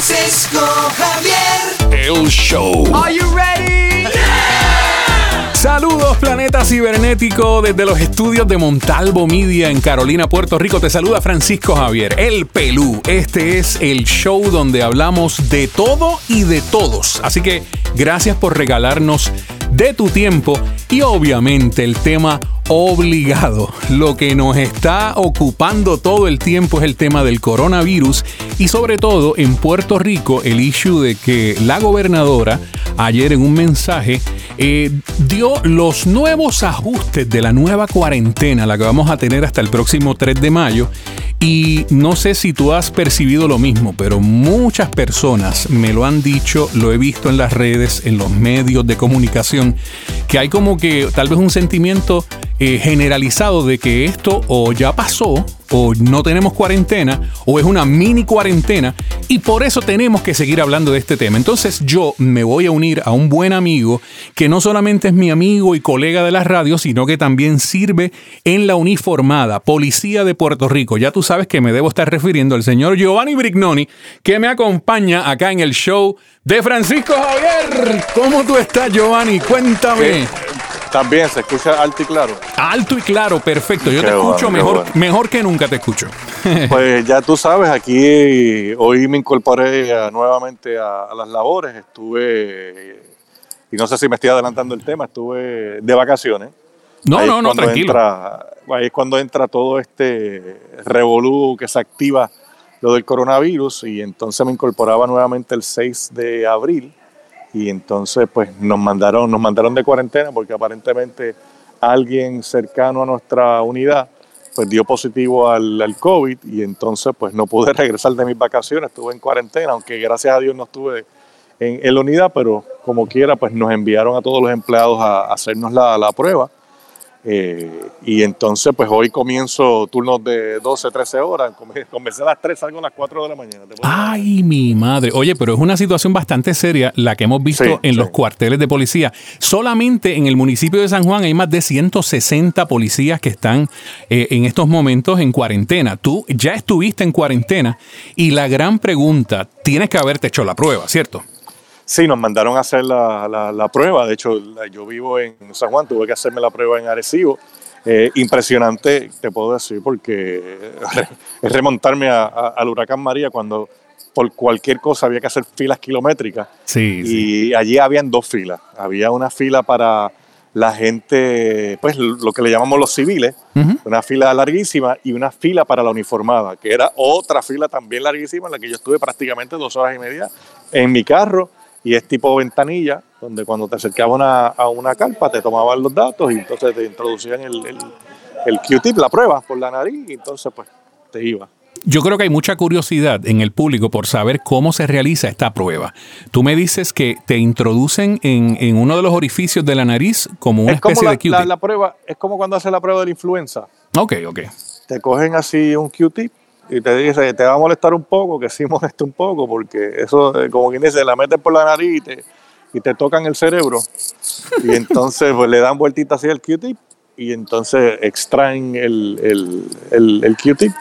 Francisco Javier. El show. Are you ready? Saludos, planeta cibernético, desde los estudios de Montalvo Media en Carolina, Puerto Rico. Te saluda Francisco Javier, el Pelú. Este es el show donde hablamos de todo y de todos. Así que gracias por regalarnos de tu tiempo y obviamente el tema obligado. Lo que nos está ocupando todo el tiempo es el tema del coronavirus y sobre todo en Puerto Rico el issue de que la gobernadora ayer en un mensaje eh, dio los nuevos ajustes de la nueva cuarentena, la que vamos a tener hasta el próximo 3 de mayo. Y no sé si tú has percibido lo mismo, pero muchas personas me lo han dicho, lo he visto en las redes, en los medios de comunicación, que hay como que tal vez un sentimiento eh, generalizado de que esto o ya pasó o no tenemos cuarentena o es una mini cuarentena y por eso tenemos que seguir hablando de este tema. Entonces yo me voy a unir a un buen amigo que no solamente es mi amigo y colega de la radio, sino que también sirve en la uniformada Policía de Puerto Rico. Ya tú sabes que me debo estar refiriendo al señor Giovanni Brignoni que me acompaña acá en el show de Francisco Javier. ¿Cómo tú estás Giovanni? Cuéntame. También se escucha alto y claro. Alto y claro, perfecto. Yo te escucho mejor, mejor que nunca te escucho. Pues ya tú sabes, aquí hoy me incorporé nuevamente a, las labores. Estuve, y no sé si me estoy adelantando el tema, estuve de vacaciones. No, no, no, tranquilo. ahí es cuando entra todo este revolú que se activa lo del coronavirus y entonces me incorporaba nuevamente el 6 de abril y entonces pues nos mandaron, nos mandaron de cuarentena porque aparentemente alguien cercano a nuestra unidad pues dio positivo al, al, COVID y entonces pues no pude regresar de mis vacaciones, estuve en cuarentena, aunque gracias a Dios no estuve en, en la unidad, pero como quiera pues nos enviaron a todos los empleados a, hacernos la, la prueba eh, y entonces, pues hoy comienzo turnos de 12, 13 horas. Comencé a las 3, salgo a las 4 de la mañana. Ay, mi madre. Oye, pero es una situación bastante seria la que hemos visto en los cuarteles de policía. Solamente en el municipio de San Juan hay más de 160 policías que están eh, en estos momentos en cuarentena. Tú ya estuviste en cuarentena y la gran pregunta, tienes que haberte hecho la prueba, ¿cierto? Sí, nos mandaron a hacer la, la, prueba. De hecho, yo vivo en San Juan, tuve que hacerme la prueba en Arecibo. Eh, impresionante, te puedo decir, porque es remontarme al huracán María cuando por cualquier cosa había que hacer filas kilométricas. Sí, y allí habían dos filas. Había una fila para la gente, pues lo que le llamamos los civiles, una fila larguísima y una fila para la uniformada, que era otra fila también larguísima en la que yo estuve prácticamente dos horas y media en mi carro y es tipo ventanilla, donde cuando te acercabas a una carpa te tomaban los datos y entonces te introducían el, el, el Q-tip, la prueba por la nariz y entonces pues te iba. Yo creo que hay mucha curiosidad en el público por saber cómo se realiza esta prueba. Tú me dices que te introducen en, en uno de los orificios de la nariz como una especie de Q-tip. La, la, prueba es como cuando haces la prueba de la influenza. Ok, ok. Te cogen así un Q-tip y te dice, te va a molestar un poco, que sí molesta un poco, porque eso, eh, como quien dice, la meten por la nariz y te, y te tocan el cerebro. Y entonces pues le dan vueltita así al Q-tip y entonces extraen el, el, el, el Q-tip.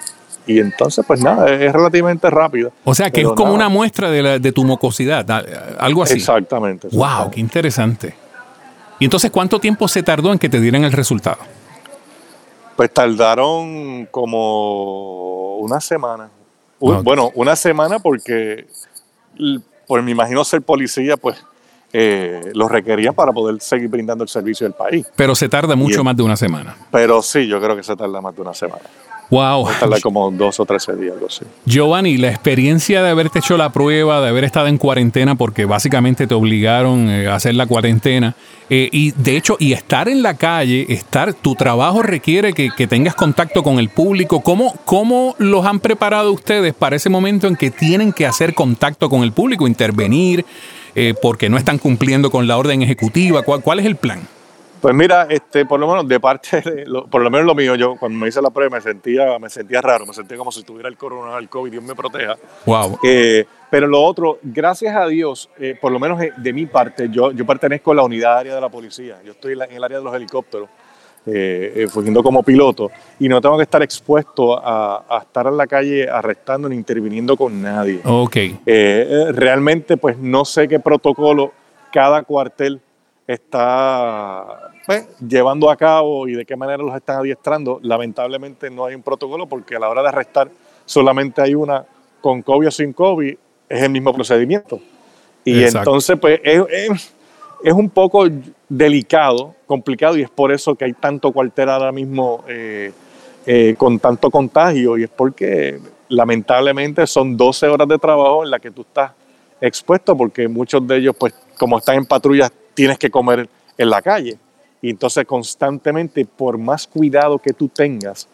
Y entonces, pues nada, es relativamente rápido. O sea, que es como una muestra de, la, de tu mucosidad, algo así. Exactamente, exactamente. Wow, qué interesante. ¿Y entonces cuánto tiempo se tardó en que te dieran el resultado? Pues tardaron como una semana. Bueno, una semana porque, pues me imagino ser policía, pues eh, lo requerían para poder seguir brindando el servicio del país. Pero se tarda mucho más de una semana. Pero sí, yo creo que se tarda más de una semana. Wow. Tarda como dos o trece días, algo así. Giovanni, la experiencia de haberte hecho la prueba, de haber estado en cuarentena, porque básicamente te obligaron eh, a hacer la cuarentena, eh, y de hecho, y estar en la calle, estar, tu trabajo requiere que, tengas contacto con el público. ¿Cómo, ¿Cómo los han preparado ustedes para ese momento en que tienen que hacer contacto con el público, intervenir, eh, porque no están cumpliendo con la orden ejecutiva? ¿Cuál, cuál es el plan? Pues mira, este, por lo menos de parte, de por lo menos lo mío, yo cuando me hice la prueba me sentía, me sentía raro, me sentía como si tuviera el coronavirus, el COVID, Dios me proteja. Wow. Eh, pero lo otro, gracias a Dios, eh, por lo menos de mi parte, yo, yo pertenezco a la unidad área de la policía, yo estoy en el área de los helicópteros. eh, eh, fungiendo como piloto, y no tengo que estar expuesto a, a estar en la calle arrestando ni interviniendo con nadie. Ok. Eh, realmente, pues no sé qué protocolo cada cuartel está pues, llevando a cabo y de qué manera los están adiestrando. Lamentablemente no hay un protocolo porque a la hora de arrestar solamente hay una con COVID o sin COVID, es el mismo procedimiento. Y Exacto. entonces, pues es, es- es un poco delicado, complicado, y es por eso que hay tanto cuartel ahora mismo eh, eh, con tanto contagio, y es porque lamentablemente son 12 horas de trabajo en las que tú estás expuesto, porque muchos de ellos, pues como están en patrullas, tienes que comer en la calle. Y entonces constantemente, por más cuidado que tú tengas,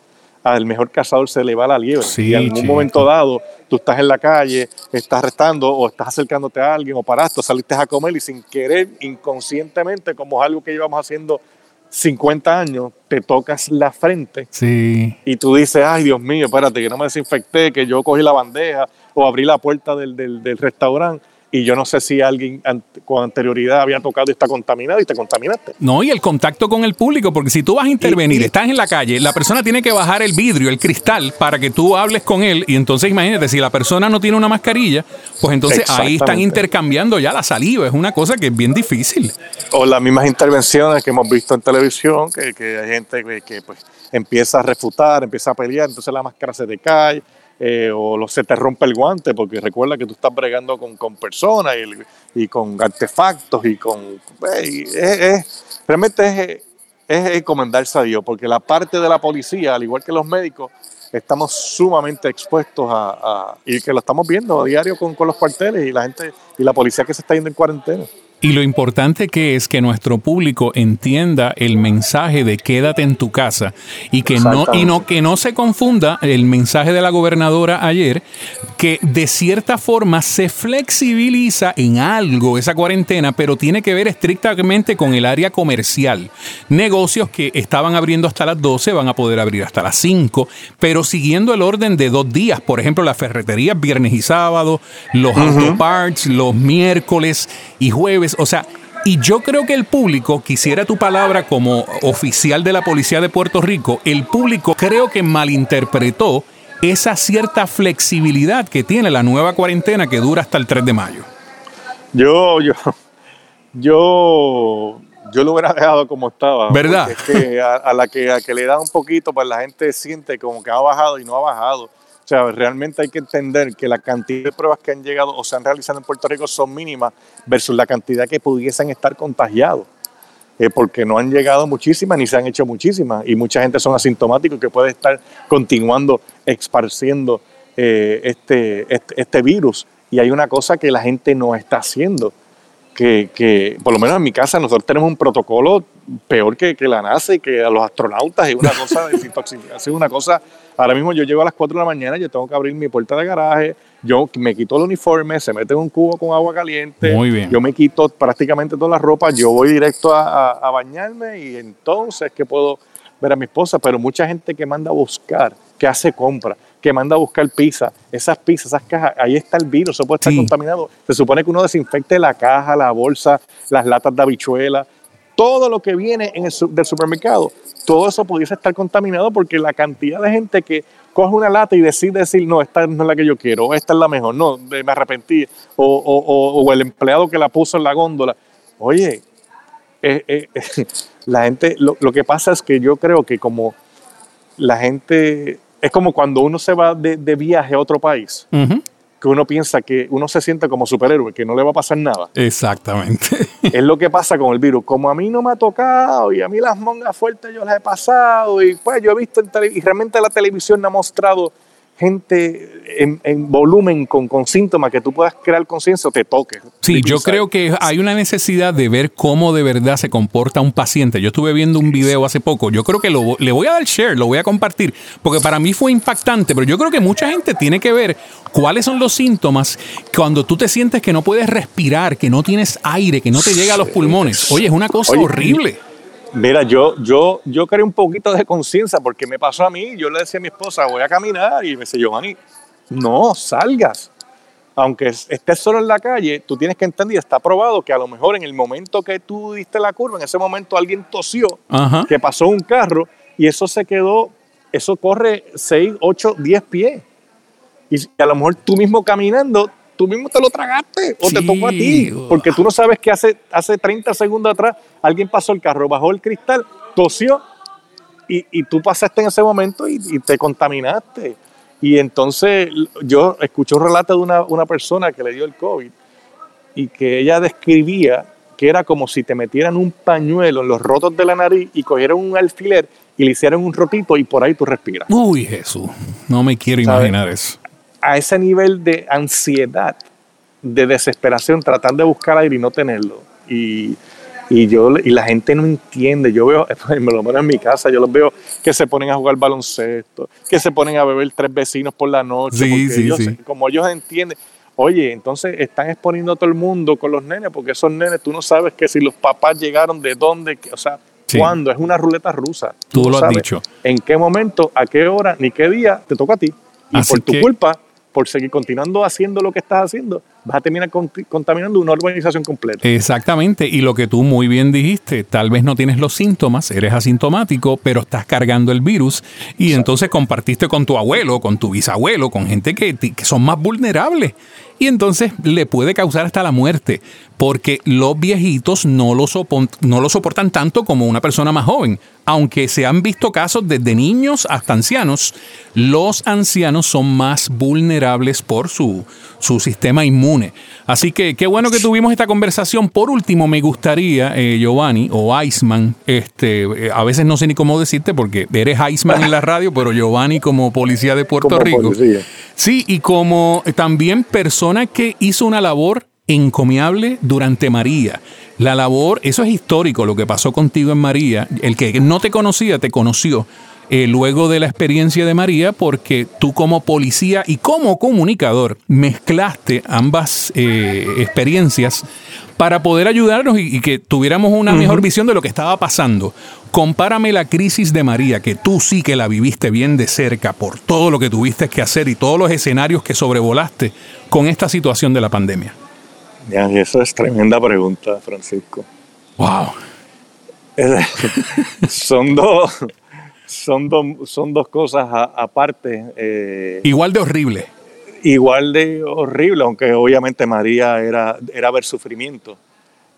al mejor cazador se le va la liebre. Sí, y en algún chico. momento dado, tú estás en la calle, estás restando o estás acercándote a alguien o paraste o saliste a comer y sin querer, inconscientemente, como es algo que llevamos haciendo 50 años, te tocas la frente Sí. y tú dices, ay Dios mío, espérate, que no me desinfecté, que yo cogí la bandeja o abrí la puerta del, del, del restaurante y yo no sé si alguien con anterioridad había tocado y está contaminado y te contaminaste. No, y el contacto con el público, porque si tú vas a intervenir, Y- y- estás en la calle, la persona tiene que bajar el vidrio, el cristal, para que tú hables con él. Y entonces imagínate, si la persona no tiene una mascarilla, pues entonces ahí están intercambiando ya la saliva. Es una cosa que es bien difícil. O las mismas intervenciones que hemos visto en televisión, que, que hay gente que, que, pues, empieza a refutar, empieza a pelear, entonces la máscara se te cae, eh, o se te rompe el guante, porque recuerda que tú estás bregando con, con personas y, con artefactos y con... es- realmente es, es encomendarse a Dios, porque la parte de la policía, al igual que los médicos, estamos sumamente expuestos a, a- y que lo estamos viendo a diario con, con los cuarteles y la gente y la policía que se está yendo en cuarentena. Y lo importante que es que nuestro público entienda el mensaje de quédate en tu casa y que no y no que no se confunda el mensaje de la gobernadora ayer que de cierta forma se flexibiliza en algo esa cuarentena, pero tiene que ver estrictamente con el área comercial. Negocios que estaban abriendo hasta las 12 van a poder abrir hasta las 5, pero siguiendo el orden de dos días, por ejemplo, las ferreterías viernes y sábado, los autoparts los miércoles y jueves, o sea, y yo creo que el público, quisiera tu palabra como oficial de la Policía de Puerto Rico, el público creo que malinterpretó esa cierta flexibilidad que tiene la nueva cuarentena que dura hasta el 3 de mayo. Yo, yo, yo, yo lo hubiera dejado como estaba. ¿Verdad? Es que a, a la que, a que le da un poquito, pues la gente siente como que ha bajado y no ha bajado. O sea, realmente hay que entender que la cantidad de pruebas que han llegado o se han realizado en Puerto Rico son mínimas versus la cantidad que pudiesen estar contagiados. Eh, porque no han llegado muchísimas ni se han hecho muchísimas y mucha gente son asintomáticos que puede estar continuando esparciendo eh, este, este, este virus. Y hay una cosa que la gente no está haciendo, que, que por lo menos en mi casa nosotros tenemos un protocolo peor que, que la NASA y que a los astronautas, es una cosa desintoxicación, una cosa, ahora mismo yo llego a las 4 de la mañana, yo tengo que abrir mi puerta de garaje, yo me quito el uniforme, se mete en un cubo con agua caliente, Muy bien. yo me quito prácticamente toda la ropa, yo voy directo a, a- a bañarme y entonces que puedo ver a mi esposa, pero mucha gente que manda a buscar, que hace compra, que manda a buscar pizza, esas pizzas, esas cajas, ahí está el virus, eso puede estar Sí. contaminado. Se supone que uno desinfecte la caja, la bolsa, las latas de habichuela, todo lo que viene del supermercado, todo eso pudiese estar contaminado porque la cantidad de gente que coge una lata y decide decir, no, esta no es la que yo quiero, esta es la mejor, no, me arrepentí, o, el empleado que la puso en la góndola. Oye, eh, eh, la gente, lo, que pasa es que yo creo que como la gente, es como cuando uno se va de, viaje a otro país, Ujú. Que uno piensa que uno se siente como superhéroe, que no le va a pasar nada. Exactamente. es lo que pasa con el virus. Como a mí no me ha tocado y a mí las mongas fuertes yo las he pasado y pues yo he visto y realmente la televisión no ha mostrado gente en, en volumen con, con síntomas que tú puedas crear conciencia o te toques. Sí, yo creo que hay una necesidad de ver cómo de verdad se comporta un paciente. Yo estuve viendo un video hace poco. Yo creo que lo, le voy a dar share, lo voy a compartir, porque para mí fue impactante. Pero yo creo que mucha gente tiene que ver cuáles son los síntomas cuando tú te sientes que no puedes respirar, que no tienes aire, que no te llega a los pulmones. Oye, es una cosa Oye, horrible. Mira, yo, yo, yo creé un poquito de conciencia porque me pasó a mí. Yo le decía a mi esposa, voy a caminar y me dice, Giovanni, no salgas. aunque estés solo en la calle, tú tienes que entender está probado que a lo mejor en el momento que tú diste la curva, en ese momento alguien tosió, Ajá. que pasó un carro y eso se quedó, eso corre 6, 8, 10 pies. Y a lo mejor tú mismo caminando, tú mismo te lo tragaste o te tocó a ti, porque tú no sabes que hace, hace 30 segundos atrás alguien pasó el carro, bajó el cristal, tosió y, y tú pasaste en ese momento y, y te contaminaste. Y entonces yo escuché un relato de una, una persona que le dio el COVID y que ella describía que era como si te metieran un pañuelo en los rotos de la nariz y cogieran un alfiler y le hicieran un rotito y por ahí tú respiras. Uy, Jesús. No me quiero imaginar eso. A ese nivel de ansiedad, de desesperación, tratar de buscar aire y no tenerlo. Y, y yo y la gente no entiende. Yo veo, me lo menos en mi casa, yo los veo que se ponen a jugar baloncesto, que se ponen a beber tres vecinos por la noche, Sí, porque sí, ellos- sí. como ellos entienden. Oye, entonces están exponiendo a todo el mundo con los nenes, porque esos nenes tú no sabes que si los papás llegaron de dónde, que- o sea, cuándo, es una ruleta rusa. Tú lo has dicho. En qué momento, a qué hora, ni qué día te toca a ti. Y Así por tu que- culpa, por seguir continuando haciendo lo que estás haciendo, vas a terminar con- contaminando una urbanización completa. Exactamente, y lo que tú muy bien dijiste, tal vez no tienes los síntomas, eres asintomático, pero estás cargando el virus y entonces compartiste con tu abuelo, con tu bisabuelo, con gente que, que son más vulnerables. Y entonces le puede causar hasta la muerte, porque los viejitos no lo, sopon- no lo soportan tanto como una persona más joven. Aunque se han visto casos desde niños hasta ancianos, los ancianos son más vulnerables por su, su sistema inmune. Así que qué bueno que tuvimos esta conversación. Por último, me gustaría, eh, Giovanni o Iceman, este, eh, a veces no sé ni cómo decirte porque eres Iceman en la radio, pero Giovanni como policía de Puerto Como Rico. policía. Sí, y como también persona que hizo una labor encomiable durante María. La labor, eso es histórico, lo que pasó contigo en María. El que no te conocía, te conoció eh, luego de la experiencia de María, porque tú como policía y como comunicador mezclaste ambas eh, experiencias para poder ayudarnos y, y que tuviéramos una mejor visión de lo que estaba pasando. Compárame la crisis de María, que tú sí que la viviste bien de cerca por todo lo que tuviste que hacer y todos los escenarios que sobrevolaste con esta situación de la pandemia. Ya, y eso es tremenda pregunta, Francisco. Wow. Son dos, son dos, son dos cosas aparte. eh, Igual de horrible. igual de horrible, aunque obviamente María era, era ver sufrimiento.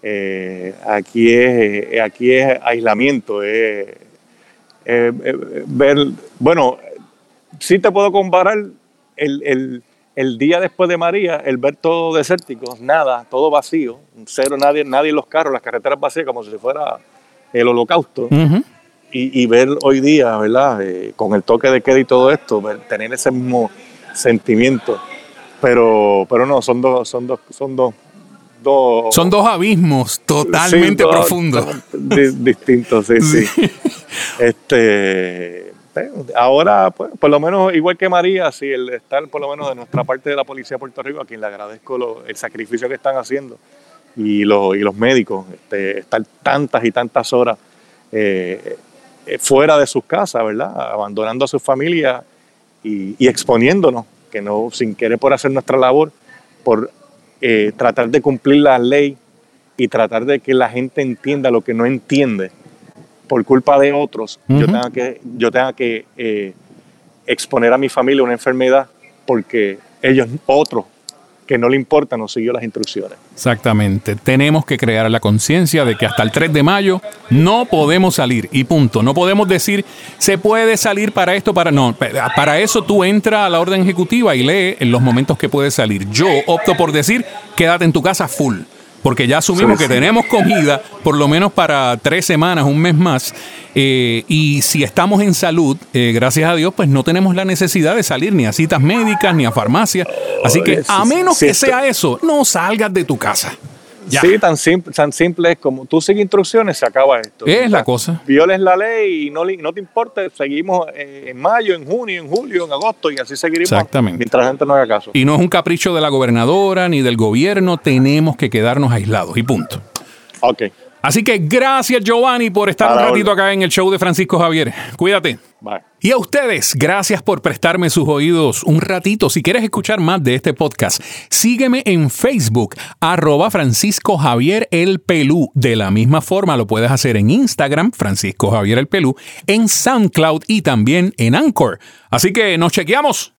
Eh, aquí, es, eh, aquí es aislamiento, es, ver, bueno, sí te puedo comparar el, el- el día después de María, el ver todo desértico, nada, todo vacío, cero, nadie, nadie en los carros, las carreteras vacías como si fuera el holocausto. Y, y ver hoy día, ¿verdad? Eh, con el toque de queda y todo esto, ver- tener ese mismo sentimiento. Pero, pero no, son dos, son dos, son dos, dos Son dos abismos totalmente sí, profundos. di- distintos, sí, sí. Este, eh, ahora, pues, por lo menos, igual que María, sí, el estar por lo menos de nuestra parte de la Policía de Puerto Rico, a quien le agradezco lo- el sacrificio que están haciendo, y, los y los médicos, este, estar tantas y tantas horas eh, eh, fuera de sus casas, ¿verdad? Abandonando a sus familias y, y exponiéndonos, que no, sin querer por hacer nuestra labor, por eh, tratar de cumplir la ley y tratar de que la gente entienda lo que no entiende por culpa de otros, yo tenga que, yo tenga que eh, exponer a mi familia una enfermedad porque ellos, otros, que no le importa, no siguió las instrucciones. Exactamente. Tenemos que crear la conciencia de que hasta el 3 de mayo no podemos salir y punto. No podemos decir se puede salir para esto, para no. Para eso tú entras a la orden ejecutiva y lee en los momentos que puedes salir. Yo opto por decir quédate en tu casa full. Porque ya asumimos que tenemos comida por lo menos para tres semanas, un mes más. eh, y si estamos en salud, eh, gracias a Dios, pues no tenemos la necesidad de salir ni a citas médicas ni a farmacias. Así que a menos que sea eso, no salgas de tu casa. Ya. Sí, tan simple, tan simple es como tú sigues instrucciones, se acaba esto. Es la cosa. Violes la ley y no, no te importa, seguimos en mayo, en junio, en julio, en agosto y así seguiremos Exactamente. mientras la gente no haga caso. Y no es un capricho de la gobernadora ni del gobierno, tenemos que quedarnos aislados y punto. Ok. Así que gracias Giovanni por estar un ratito acá en el show de Francisco Javier. Cuídate. Bye. Y a ustedes, gracias por prestarme sus oídos un ratito. Si quieres escuchar más de este podcast, sígueme en Facebook, arroba Francisco Javier El Pelú. De la misma forma lo puedes hacer en Instagram, Francisco Javier El Pelú, en SoundCloud y también en Anchor. Así que nos chequeamos.